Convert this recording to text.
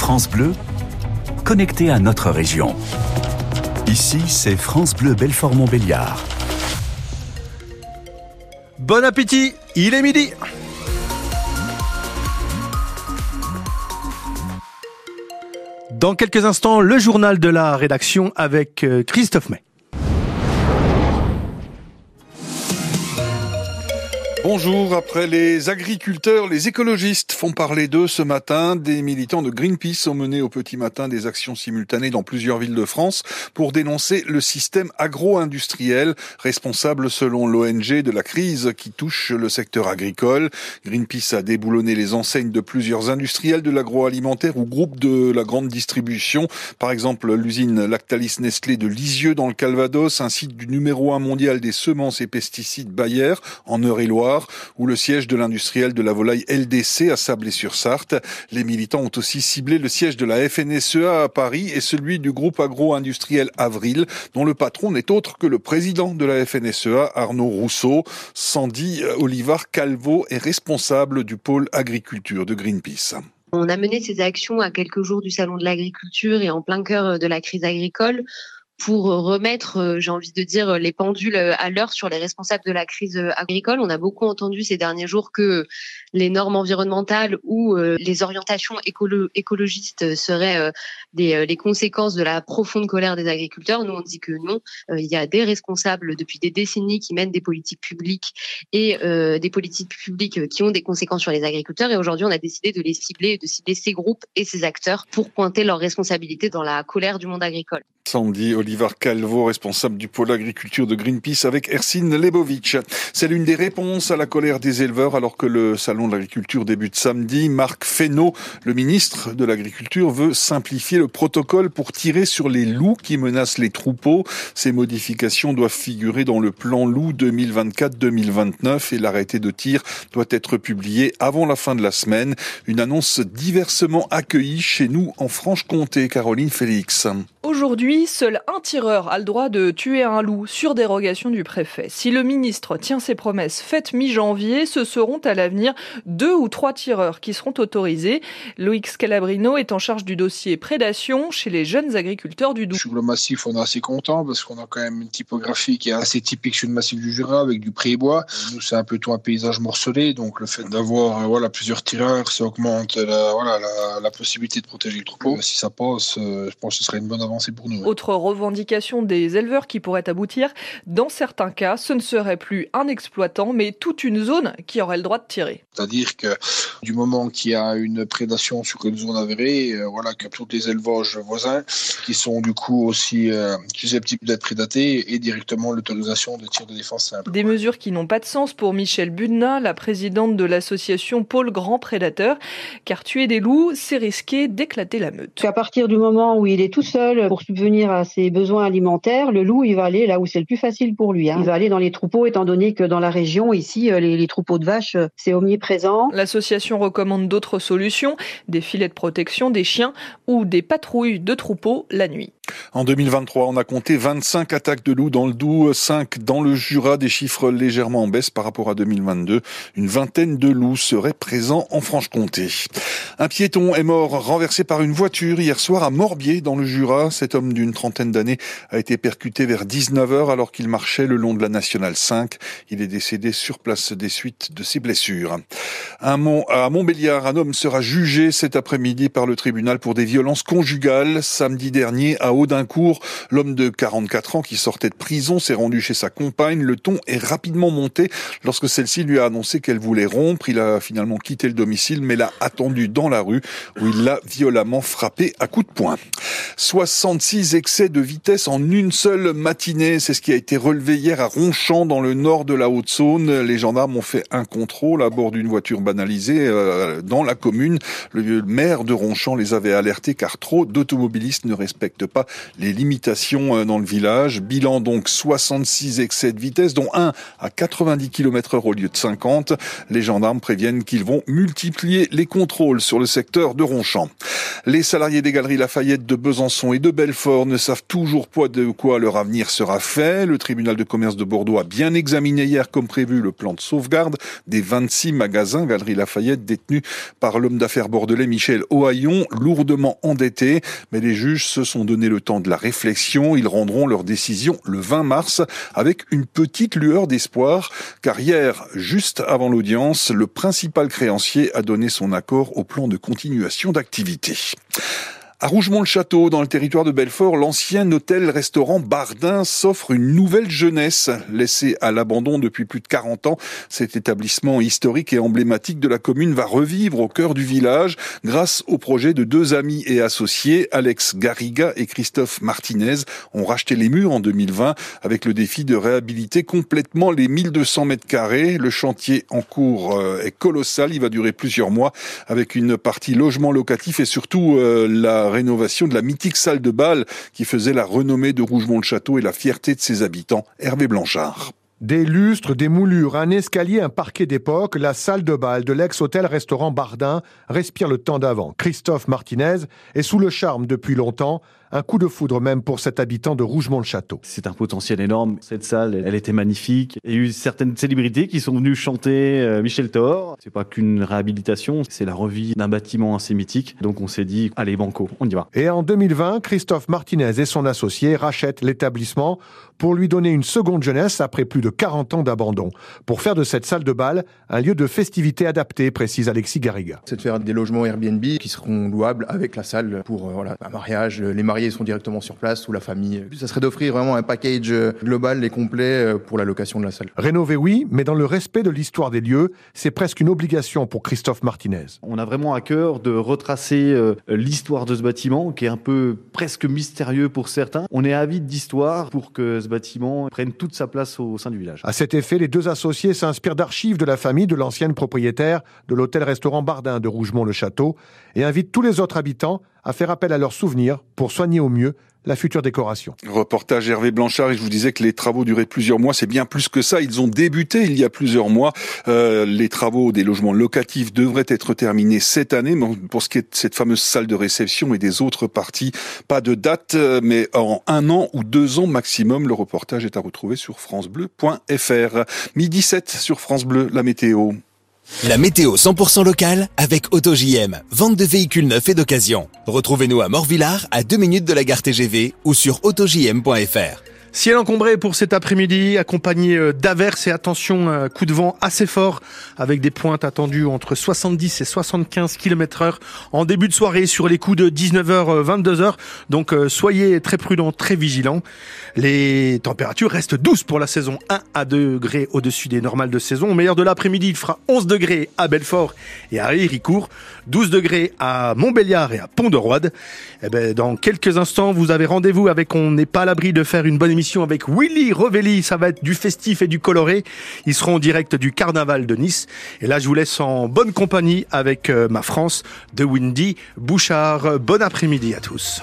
France Bleu, connecté à notre région. Ici, c'est France Bleu Belfort-Montbéliard. Bon appétit, il est midi. Dans quelques instants, le journal de la rédaction avec euh, Christophe May. Bonjour, après les agriculteurs, les écologistes font parler d'eux ce matin. Des militants de Greenpeace ont mené au petit matin des actions simultanées dans plusieurs villes de France pour dénoncer le système agro-industriel responsable selon l'ONG de la crise qui touche le secteur agricole. Greenpeace a déboulonné les enseignes de plusieurs industriels de l'agroalimentaire ou groupes de la grande distribution. Par exemple, l'usine Lactalis Nestlé de Lisieux dans le Calvados, un site du numéro un mondial des semences et pesticides Bayer en Eure-et-Loire ou le siège de l'industriel de la volaille LDC à Sablé-sur-Sarthe. Les militants ont aussi ciblé le siège de la FNSEA à Paris et celui du groupe agro-industriel Avril, dont le patron n'est autre que le président de la FNSEA, Arnaud Rousseau. Sandy Olivar Calvo est responsable du pôle agriculture de Greenpeace. On a mené ces actions à quelques jours du salon de l'agriculture et en plein cœur de la crise agricole pour remettre, euh, j'ai envie de dire, les pendules euh, à l'heure sur les responsables de la crise euh, agricole. On a beaucoup entendu ces derniers jours que les normes environnementales ou les orientations écologistes seraient des, les conséquences de la profonde colère des agriculteurs. Nous, on dit que non. Il y a des responsables depuis des décennies qui mènent des politiques publiques et des politiques publiques qui ont des conséquences sur les agriculteurs. Et aujourd'hui, on a décidé de les cibler, de cibler ces groupes et ces acteurs pour pointer leurs responsabilités dans la colère du monde agricole. Sandy Olivar Calvo, responsable du pôle agriculture de Greenpeace avec Ersine Lebovic. C'est l'une des réponses à la colère des éleveurs alors que le salon de l'agriculture débute samedi. Marc Fesneau, le ministre de l'agriculture, veut simplifier le protocole pour tirer sur les loups qui menacent les troupeaux. Ces modifications doivent figurer dans le plan loup 2024-2029 et l'arrêté de tir doit être publié avant la fin de la semaine. Une annonce diversement accueillie chez nous en Franche-Comté. Caroline Félix. Aujourd'hui, seul un tireur a le droit de tuer un loup sur dérogation du préfet. Si le ministre tient ses promesses faites mi-janvier, ce seront à l'avenir deux ou trois tireurs qui seront autorisés. Loïc Scalabrino est en charge du dossier prédation chez les jeunes agriculteurs du Doubs. Sur le massif, on est assez content parce qu'on a quand même une typographie qui est assez typique sur le massif du Jura avec du pré-bois. Nous, c'est un peu tout un paysage morcelé, donc le fait d'avoir euh, voilà, plusieurs tireurs, ça augmente la, voilà, la, possibilité de protéger le troupeau. Si ça passe, euh, je pense que ce serait une bonne pour nous. Autre revendication des éleveurs qui pourrait aboutir, dans certains cas, ce ne serait plus un exploitant, mais toute une zone qui aurait le droit de tirer. C'est-à-dire que du moment qu'il y a une prédation sur une zone avérée, euh, voilà, que tous les élevages voisins qui sont du coup aussi euh, susceptibles d'être prédatés et directement l'autorisation de tir de défense simple. Des mesures qui n'ont pas de sens pour Michel Budna, la présidente de l'association Pôle Grand Prédateur, car tuer des loups, c'est risquer d'éclater la meute. À partir du moment où il est tout seul pour subvenir à ses besoins alimentaires, le loup, il va aller là où c'est le plus facile pour lui. Hein. Il va aller dans les troupeaux, étant donné que dans la région, ici, euh, les, troupeaux de vaches, euh, c'est omniprésent. L'association recommande d'autres solutions, des filets de protection, des chiens ou des patrouilles de troupeaux la nuit. En 2023, on a compté 25 attaques de loups dans le Doubs, 5 dans le Jura, des chiffres légèrement en baisse par rapport à 2022. Une vingtaine de loups seraient présents en Franche-Comté. Un piéton est mort renversé par une voiture hier soir à Morbier dans le Jura. Cet homme d'une trentaine d'années a été percuté vers 19h alors qu'il marchait le long de la Nationale 5. Il est décédé sur place des suites de ses blessures. À Montbéliard, un homme sera jugé cet après-midi par le tribunal pour des violences conjugales. Samedi dernier, à Audincourt, l'homme de 44 ans qui sortait de prison s'est rendu chez sa compagne. Le ton est rapidement monté lorsque celle-ci lui a annoncé qu'elle voulait rompre. Il a finalement quitté le domicile mais l'a attendu dans la rue où il l'a violemment frappé à coups de poing. 66 excès de vitesse en une seule matinée. C'est ce qui a été relevé hier à Ronchamp, dans le nord de la Haute-Saône. Les gendarmes ont fait un contrôle à bord d'une voiture banalisée euh, dans la commune. Le maire de Ronchamp les avait alertés car trop d'automobilistes ne respectent pas les limitations euh, dans le village. Bilan donc 66 excès de vitesse, dont un à 90 km heure au lieu de 50. Les gendarmes préviennent qu'ils vont multiplier les contrôles sur le secteur de Ronchamp. Les salariés des galeries Lafayette de Besançon et de Belfort ne savent toujours pas de quoi leur avenir sera fait. Le tribunal de commerce de Bordeaux a bien examiné hier comme prévu le plan de sauvegarde des 26 magasins Galeries Lafayette détenus par l'homme d'affaires bordelais Michel Ohaillon, lourdement endetté. Mais les juges se sont donné le temps de la réflexion. Ils rendront leur décision le 20 mars avec une petite lueur d'espoir car hier, juste avant l'audience, le principal créancier a donné son accord au plan de continuation d'activité. À Rougemont-le-Château, dans le territoire de Belfort, l'ancien hôtel-restaurant Bardin s'offre une nouvelle jeunesse. Laissé à l'abandon depuis plus de 40 ans, cet établissement historique et emblématique de la commune va revivre au cœur du village grâce au projet de deux amis et associés, Alex Garriga et Christophe Martinez, ont racheté les murs en 2020 avec le défi de réhabiliter complètement les 1200 mètres carrés. Le chantier en cours euh, est colossal, il va durer plusieurs mois avec une partie logement locatif et surtout euh, la rénovation de la mythique salle de bal qui faisait la renommée de Rougemont-le-Château et la fierté de ses habitants, Hervé Blanchard. Des lustres, des moulures, un escalier, un parquet d'époque, la salle de bal de l'ex-hôtel-restaurant Bardin respire le temps d'avant. Christophe Martinez est sous le charme depuis longtemps un coup de foudre même pour cet habitant de Rougemont-le-Château. C'est un potentiel énorme. Cette salle, elle était magnifique. Il y a eu certaines célébrités qui sont venues chanter euh, Michel Thor. C'est pas qu'une réhabilitation, c'est la revie d'un bâtiment assez mythique. Donc on s'est dit, allez banco, on y va. Et en 2020, Christophe Martinez et son associé rachètent l'établissement pour lui donner une seconde jeunesse après plus de 40 ans d'abandon. Pour faire de cette salle de bal un lieu de festivité adapté, précise Alexis Garriga. C'est de faire des logements Airbnb qui seront louables avec la salle pour euh, voilà, un mariage, les mariés sont directement sur place ou la famille. Ça serait d'offrir vraiment un package euh, global et complet euh, pour la location de la salle. Rénover, oui, mais dans le respect de l'histoire des lieux, c'est presque une obligation pour Christophe Martinez. On a vraiment à cœur de retracer euh, l'histoire de ce bâtiment, qui est un peu presque mystérieux pour certains. On est avide d'histoire pour que ce bâtiment prenne toute sa place au sein du village. À cet effet, les deux associés s'inspirent d'archives de la famille de l'ancienne propriétaire de l'hôtel-restaurant Bardin de Rougemont-le-Château et invitent tous les autres habitants à faire appel à leurs souvenirs pour soigner au mieux la future décoration. Reportage Hervé Blanchard et je vous disais que les travaux duraient plusieurs mois, c'est bien plus que ça. Ils ont débuté il y a plusieurs mois. Euh, les travaux des logements locatifs devraient être terminés cette année. Pour ce qui est de cette fameuse salle de réception et des autres parties, pas de date, euh, mais en un an ou deux ans maximum. Le reportage est à retrouver sur francebleu.fr. Midi 7 sur France Bleu, la météo. La météo 100% locale avec AutoJM. Vente de véhicules neufs et d'occasion. Retrouvez-nous à Morvillard, à 2 minutes de la gare TGV ou sur autojm.fr. Ciel encombré pour cet après-midi, accompagné euh, d'averses et attention, coup de vent assez fort avec des pointes attendues entre 70 et 75 km heure en début de soirée sur les coups de 19h, 22h. Donc euh, soyez très prudents, très vigilants. Les températures restent douces pour la saison 1 à 2 degrés au-dessus des normales de saison. Au meilleur de l'après-midi, il fera 11 degrés à Belfort et à Héricourt, 12 degrés à Montbéliard et à Pont-de-Roide. Eh ben, dans quelques instants, vous avez rendez-vous avec On n'est pas à l'abri de faire une bonne avec Willy Rovelli. Ça va être du festif et du coloré. Ils seront en direct du carnaval de Nice. Et là, je vous laisse en bonne compagnie avec euh, ma France de Windy Bouchard. Bon après-midi à tous.